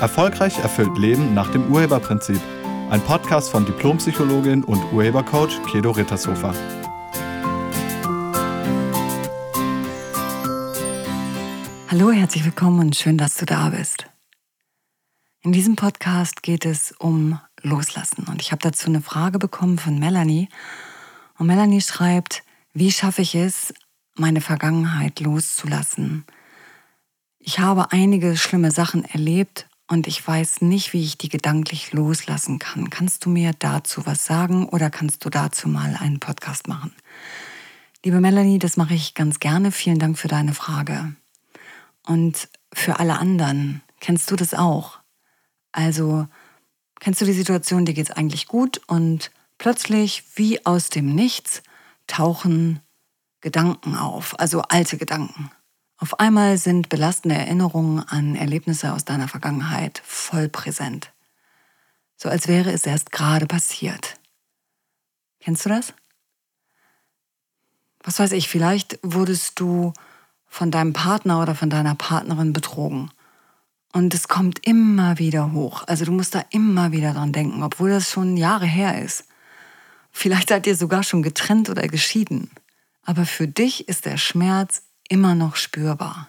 Erfolgreich erfüllt Leben nach dem Urheberprinzip. Ein Podcast von Diplompsychologin und Urhebercoach Kedo Rittershofer. Hallo, herzlich willkommen und schön, dass du da bist. In diesem Podcast geht es um Loslassen und ich habe dazu eine Frage bekommen von Melanie. Und Melanie schreibt, wie schaffe ich es, meine Vergangenheit loszulassen? Ich habe einige schlimme Sachen erlebt und ich weiß nicht, wie ich die gedanklich loslassen kann. Kannst du mir dazu was sagen oder kannst du dazu mal einen Podcast machen? Liebe Melanie, das mache ich ganz gerne. Vielen Dank für deine Frage. Und für alle anderen, kennst du das auch? Also, kennst du die Situation, dir geht es eigentlich gut und plötzlich, wie aus dem Nichts, tauchen Gedanken auf, also alte Gedanken. Auf einmal sind belastende Erinnerungen an Erlebnisse aus deiner Vergangenheit voll präsent. So als wäre es erst gerade passiert. Kennst du das? Was weiß ich, vielleicht wurdest du von deinem Partner oder von deiner Partnerin betrogen. Und es kommt immer wieder hoch. Also du musst da immer wieder dran denken, obwohl das schon Jahre her ist. Vielleicht seid ihr sogar schon getrennt oder geschieden. Aber für dich ist der Schmerz immer noch spürbar.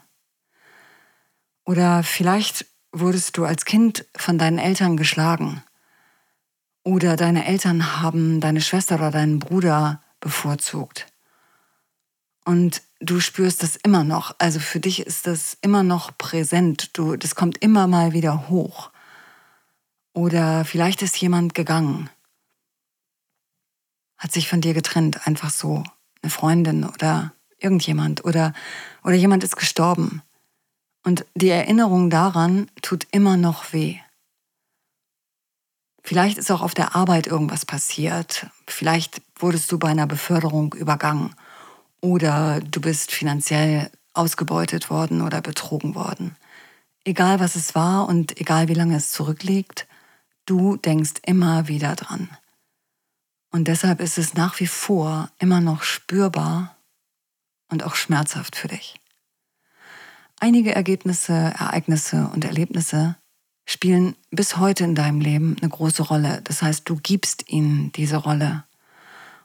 Oder vielleicht wurdest du als Kind von deinen Eltern geschlagen. Oder deine Eltern haben deine Schwester oder deinen Bruder bevorzugt. Und du spürst das immer noch. Also für dich ist das immer noch präsent. Du, das kommt immer mal wieder hoch. Oder vielleicht ist jemand gegangen, hat sich von dir getrennt, einfach so, eine Freundin oder irgendjemand oder, oder jemand ist gestorben. Und die Erinnerung daran tut immer noch weh. Vielleicht ist auch auf der Arbeit irgendwas passiert. Vielleicht wurdest du bei einer Beförderung übergangen oder du bist finanziell ausgebeutet worden oder betrogen worden. Egal was es war und egal wie lange es zurückliegt, du denkst immer wieder dran. Und deshalb ist es nach wie vor immer noch spürbar und auch schmerzhaft für dich. Einige Ergebnisse, Ereignisse und Erlebnisse spielen bis heute in deinem Leben eine große Rolle. Das heißt, du gibst ihnen diese Rolle.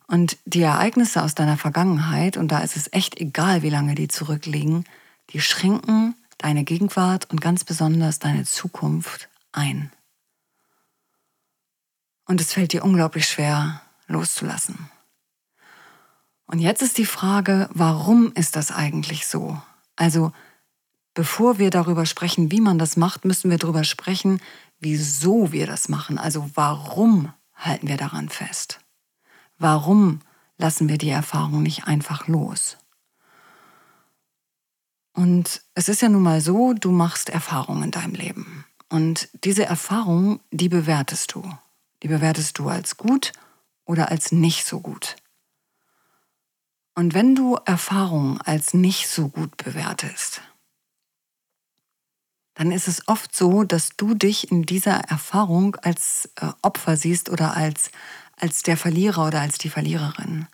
Und die Ereignisse aus deiner Vergangenheit, und da ist es echt egal, wie lange die zurückliegen, die schränken deine Gegenwart und ganz besonders deine Zukunft ein. Und es fällt dir unglaublich schwer loszulassen. Und jetzt ist die Frage, warum ist das eigentlich so? Also, bevor wir darüber sprechen, wie man das macht, müssen wir darüber sprechen, wieso wir das machen. Also, warum halten wir daran fest? Warum lassen wir die Erfahrung nicht einfach los? Und es ist ja nun mal so, du machst Erfahrungen in deinem Leben. Und diese Erfahrung, die bewertest du. Die bewertest du als gut oder als nicht so gut. Und wenn du Erfahrungen als nicht so gut bewertest, dann ist es oft so, dass du dich in dieser Erfahrung als äh, Opfer siehst oder als, als der Verlierer oder als die Verliererin.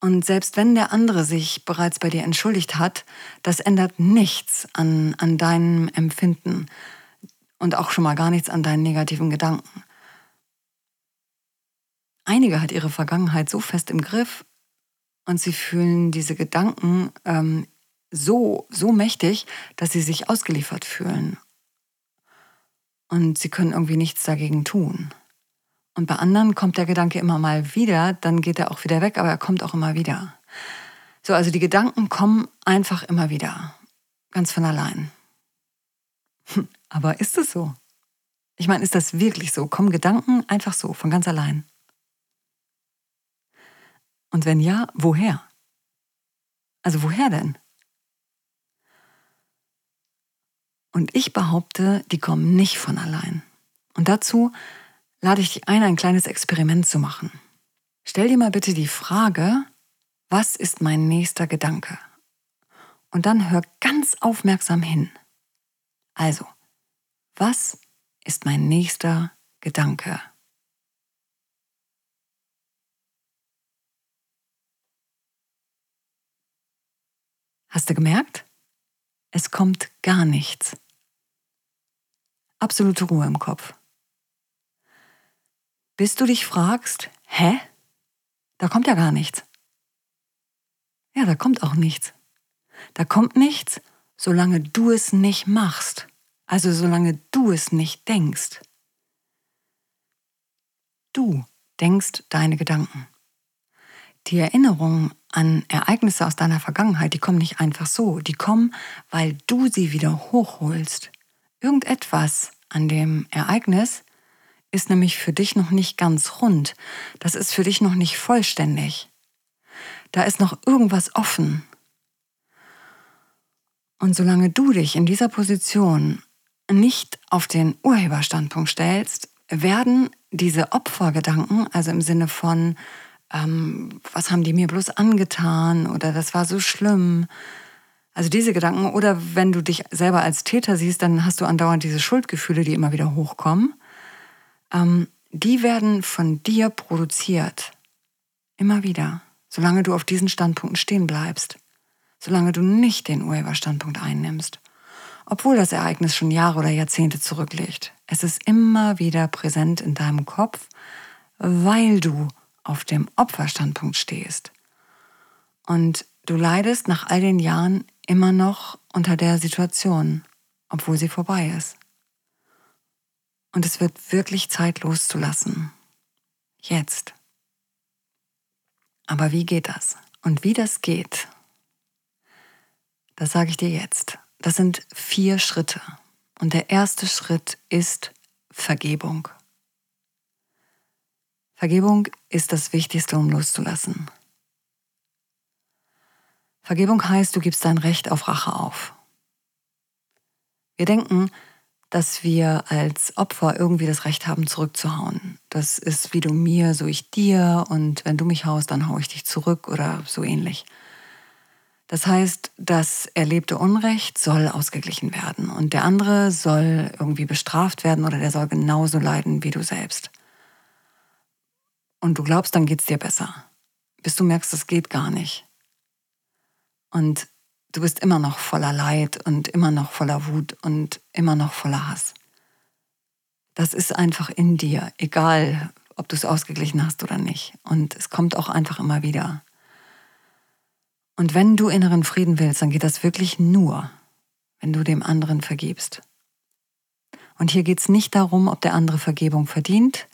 Und selbst wenn der andere sich bereits bei dir entschuldigt hat, das ändert nichts an, an deinem Empfinden und auch schon mal gar nichts an deinen negativen Gedanken. Einige hat ihre Vergangenheit so fest im Griff und sie fühlen diese Gedanken ähm, so, so mächtig, dass sie sich ausgeliefert fühlen. Und sie können irgendwie nichts dagegen tun. Und bei anderen kommt der Gedanke immer mal wieder, dann geht er auch wieder weg, aber er kommt auch immer wieder. So, also die Gedanken kommen einfach immer wieder. Ganz von allein. Aber ist es so? Ich meine, ist das wirklich so? Kommen Gedanken einfach so, von ganz allein? Und wenn ja, woher? Also woher denn? Und ich behaupte, die kommen nicht von allein. Und dazu lade ich dich ein, ein kleines Experiment zu machen. Stell dir mal bitte die Frage, was ist mein nächster Gedanke? Und dann hör ganz aufmerksam hin. Also, was ist mein nächster Gedanke? Hast du gemerkt? Es kommt gar nichts. absolute Ruhe im Kopf. Bis du dich fragst, hä? Da kommt ja gar nichts. Ja, da kommt auch nichts. Da kommt nichts, solange du es nicht machst. Also solange du es nicht denkst. Du denkst deine Gedanken. Die Erinnerungen an Ereignisse aus deiner Vergangenheit, die kommen nicht einfach so. Die kommen, weil du sie wieder hochholst. Irgendetwas an dem Ereignis ist nämlich für dich noch nicht ganz rund. Das ist für dich noch nicht vollständig. Da ist noch irgendwas offen. Und solange du dich in dieser Position nicht auf den Urheberstandpunkt stellst, werden diese Opfergedanken, also im Sinne von, ähm, was haben die mir bloß angetan? Oder das war so schlimm, also diese Gedanken, oder wenn du dich selber als Täter siehst, dann hast du andauernd diese Schuldgefühle, die immer wieder hochkommen, ähm, die werden von dir produziert. Immer wieder, solange du auf diesen Standpunkten stehen bleibst, solange du nicht den Urheberstandpunkt einnimmst. Obwohl das Ereignis schon Jahre oder Jahrzehnte zurückliegt. Es ist immer wieder präsent in deinem Kopf, weil du auf dem Opferstandpunkt stehst. Und du leidest nach all den Jahren immer noch unter der Situation, obwohl sie vorbei ist. Und es wird wirklich Zeit loszulassen. Jetzt. Aber wie geht das? Und wie das geht, das sage ich dir jetzt. Das sind vier Schritte. Und der erste Schritt ist Vergebung. Vergebung ist das Wichtigste, um loszulassen. Vergebung heißt, du gibst dein Recht auf Rache auf. Wir denken, dass wir als Opfer irgendwie das Recht haben, zurückzuhauen. Das ist wie du mir, so ich dir und wenn du mich haust, dann hau ich dich zurück oder so ähnlich. Das heißt, das erlebte Unrecht soll ausgeglichen werden und der andere soll irgendwie bestraft werden oder der soll genauso leiden wie du selbst. Und du glaubst, dann geht's dir besser, bis du merkst, es geht gar nicht. Und du bist immer noch voller Leid und immer noch voller Wut und immer noch voller Hass. Das ist einfach in dir, egal ob du es ausgeglichen hast oder nicht. Und es kommt auch einfach immer wieder. Und wenn du inneren Frieden willst, dann geht das wirklich nur, wenn du dem anderen vergibst. Und hier geht es nicht darum, ob der andere Vergebung verdient,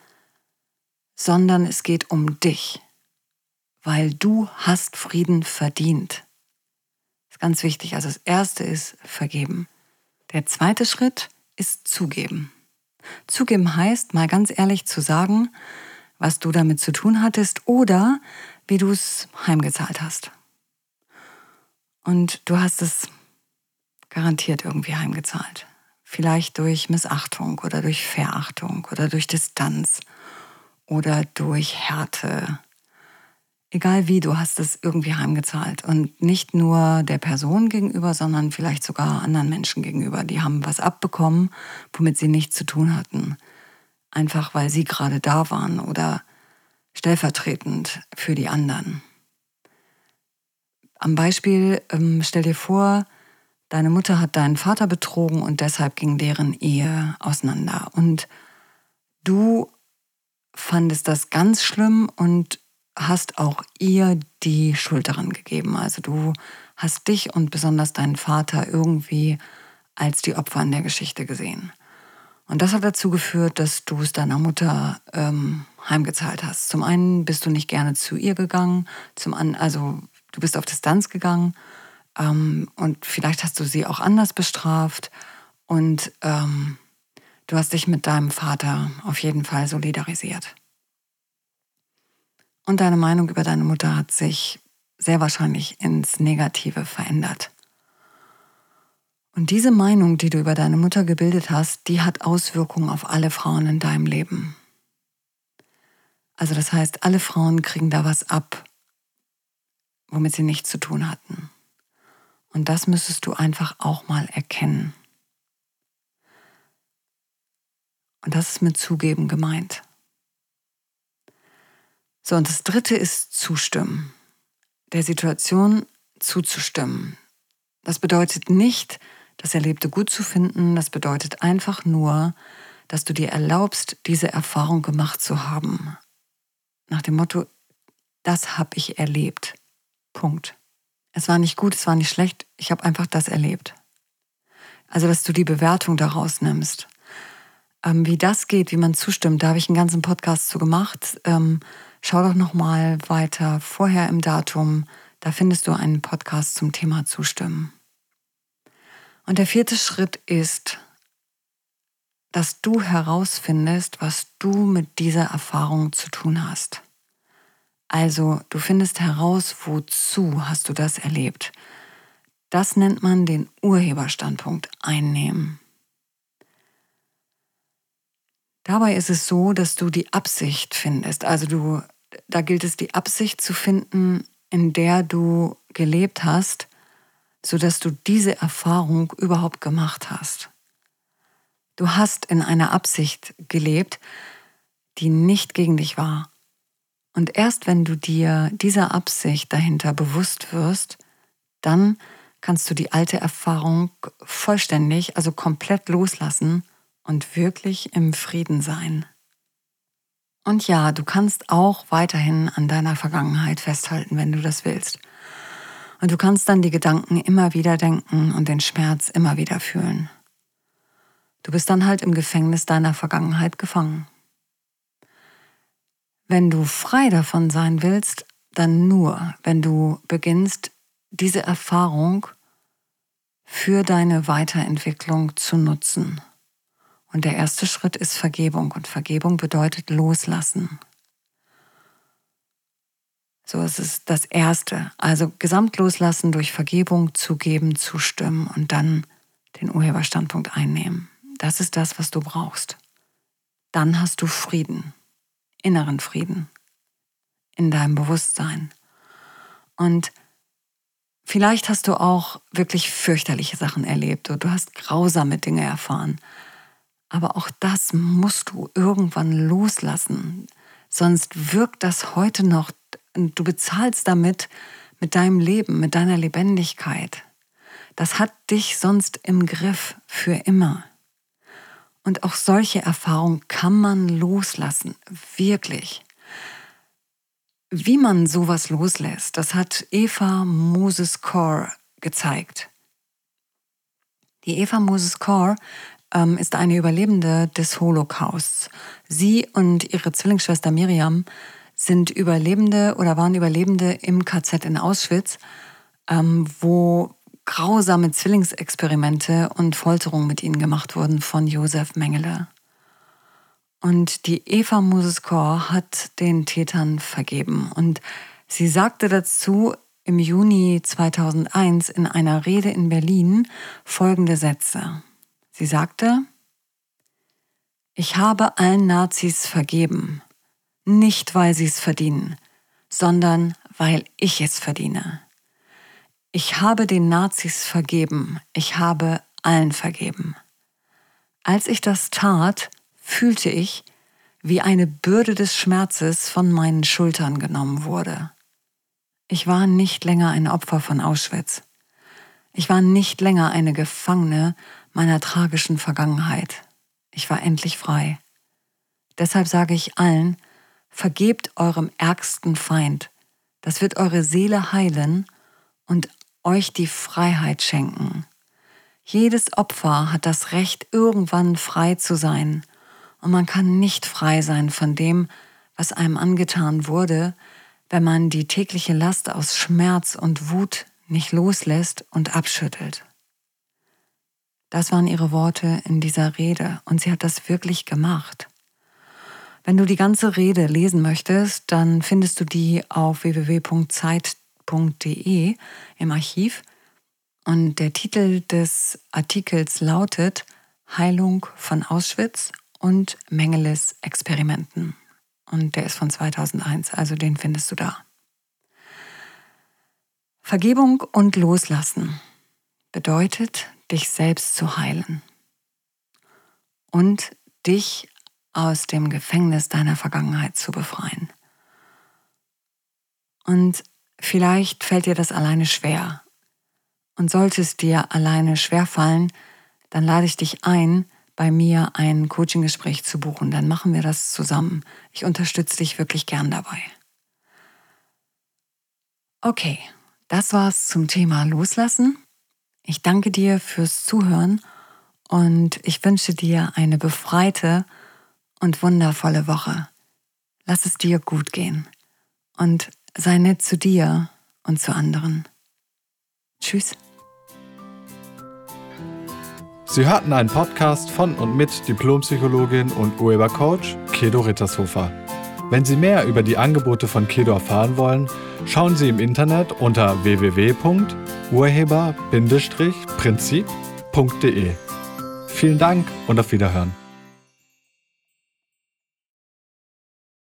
sondern es geht um dich, weil du hast Frieden verdient. Das ist ganz wichtig. Also das erste ist vergeben. Der zweite Schritt ist zugeben. Zugeben heißt, mal ganz ehrlich zu sagen, was du damit zu tun hattest oder wie du es heimgezahlt hast. Und du hast es garantiert irgendwie heimgezahlt. Vielleicht durch Missachtung oder durch Verachtung oder durch Distanz oder durch Härte. Egal wie, du hast es irgendwie heimgezahlt. Und nicht nur der Person gegenüber, sondern vielleicht sogar anderen Menschen gegenüber. Die haben was abbekommen, womit sie nichts zu tun hatten. Einfach weil sie gerade da waren oder stellvertretend für die anderen. Am Beispiel, ähm, stell dir vor, deine Mutter hat deinen Vater betrogen und deshalb ging deren Ehe auseinander. Und du fandest das ganz schlimm und hast auch ihr die Schuld daran gegeben. Also du hast dich und besonders deinen Vater irgendwie als die Opfer in der Geschichte gesehen. Und das hat dazu geführt, dass du es deiner Mutter ähm, heimgezahlt hast. Zum einen bist du nicht gerne zu ihr gegangen, zum anderen, also du bist auf Distanz gegangen ähm, und vielleicht hast du sie auch anders bestraft und ähm, du hast dich mit deinem Vater auf jeden Fall solidarisiert. Und deine Meinung über deine Mutter hat sich sehr wahrscheinlich ins Negative verändert. Und diese Meinung, die du über deine Mutter gebildet hast, die hat Auswirkungen auf alle Frauen in deinem Leben. Also das heißt, alle Frauen kriegen da was ab, womit sie nichts zu tun hatten. Und das müsstest du einfach auch mal erkennen. Und das ist mit Zugeben gemeint. So, und das dritte ist Zustimmen. Der Situation zuzustimmen. Das bedeutet nicht, das Erlebte gut zu finden, das bedeutet einfach nur, dass du dir erlaubst, diese Erfahrung gemacht zu haben. Nach dem Motto, das habe ich erlebt. Punkt. Es war nicht gut, es war nicht schlecht, ich habe einfach das erlebt. Also, dass du die Bewertung daraus nimmst. Ähm, wie das geht, wie man zustimmt, da habe ich einen ganzen Podcast zu gemacht. Ähm, schau doch nochmal weiter vorher im Datum. Da findest du einen Podcast zum Thema Zustimmen. Und der vierte Schritt ist, dass du herausfindest, was du mit dieser Erfahrung zu tun hast. Also du findest heraus, wozu hast du das erlebt. Das nennt man den Urheberstandpunkt einnehmen. Dabei ist es so, dass du die Absicht findest. Also du, da gilt es, die Absicht zu finden, in der du gelebt hast, sodass du diese Erfahrung überhaupt gemacht hast. Du hast in einer Absicht gelebt, die nicht gegen dich war. Und erst wenn du dir dieser Absicht dahinter bewusst wirst, dann kannst du die alte Erfahrung vollständig, also komplett loslassen und wirklich im Frieden sein. Und ja, du kannst auch weiterhin an deiner Vergangenheit festhalten, wenn du das willst. Und du kannst dann die Gedanken immer wieder denken und den Schmerz immer wieder fühlen. Du bist dann halt im Gefängnis deiner Vergangenheit gefangen. Wenn du frei davon sein willst, dann nur, wenn du beginnst, diese Erfahrung für deine Weiterentwicklung zu nutzen. Und der erste Schritt ist Vergebung und Vergebung bedeutet loslassen. So ist es das Erste. Also gesamt loslassen durch Vergebung, zugeben, zustimmen und dann den Urheberstandpunkt einnehmen. Das ist das, was du brauchst. Dann hast du Frieden, inneren Frieden in deinem Bewusstsein. Und vielleicht hast du auch wirklich fürchterliche Sachen erlebt oder du hast grausame Dinge erfahren. Aber auch das musst du irgendwann loslassen. Sonst wirkt das heute noch du bezahlst damit mit deinem Leben, mit deiner Lebendigkeit. Das hat dich sonst im Griff für immer. Und auch solche Erfahrungen kann man loslassen, wirklich. Wie man sowas loslässt, das hat Eva Moses Core gezeigt. Die Eva Moses Core ähm, ist eine Überlebende des Holocausts. Sie und ihre Zwillingsschwester Miriam sind Überlebende oder waren Überlebende im KZ in Auschwitz, ähm, wo grausame Zwillingsexperimente und Folterungen mit ihnen gemacht wurden von Josef Mengele. Und die Eva Moses Kor hat den Tätern vergeben. Und sie sagte dazu im Juni 2001 in einer Rede in Berlin folgende Sätze. Sie sagte, ich habe allen Nazis vergeben, nicht weil sie es verdienen, sondern weil ich es verdiene. Ich habe den Nazis vergeben, ich habe allen vergeben. Als ich das tat, fühlte ich, wie eine Bürde des Schmerzes von meinen Schultern genommen wurde. Ich war nicht länger ein Opfer von Auschwitz. Ich war nicht länger eine Gefangene meiner tragischen Vergangenheit. Ich war endlich frei. Deshalb sage ich allen, Vergebt eurem ärgsten Feind. Das wird eure Seele heilen und euch die Freiheit schenken. Jedes Opfer hat das Recht, irgendwann frei zu sein. Und man kann nicht frei sein von dem, was einem angetan wurde, wenn man die tägliche Last aus Schmerz und Wut nicht loslässt und abschüttelt. Das waren ihre Worte in dieser Rede und sie hat das wirklich gemacht. Wenn du die ganze Rede lesen möchtest, dann findest du die auf www.zeit.de im Archiv. Und der Titel des Artikels lautet Heilung von Auschwitz und Mengeles Experimenten. Und der ist von 2001, also den findest du da. Vergebung und Loslassen bedeutet, dich selbst zu heilen und dich aus dem Gefängnis deiner Vergangenheit zu befreien. Und vielleicht fällt dir das alleine schwer. Und sollte es dir alleine schwerfallen, dann lade ich dich ein, bei mir ein Coaching-Gespräch zu buchen. Dann machen wir das zusammen. Ich unterstütze dich wirklich gern dabei. Okay, das war's zum Thema Loslassen. Ich danke dir fürs Zuhören und ich wünsche dir eine befreite und wundervolle Woche. Lass es dir gut gehen und sei nett zu dir und zu anderen. Tschüss. Sie hörten einen Podcast von und mit Diplompsychologin und Urhebercoach Kedo Rittershofer. Wenn Sie mehr über die Angebote von Kedo erfahren wollen, schauen Sie im Internet unter www.urheber-prinzip.de. Vielen Dank und auf Wiederhören.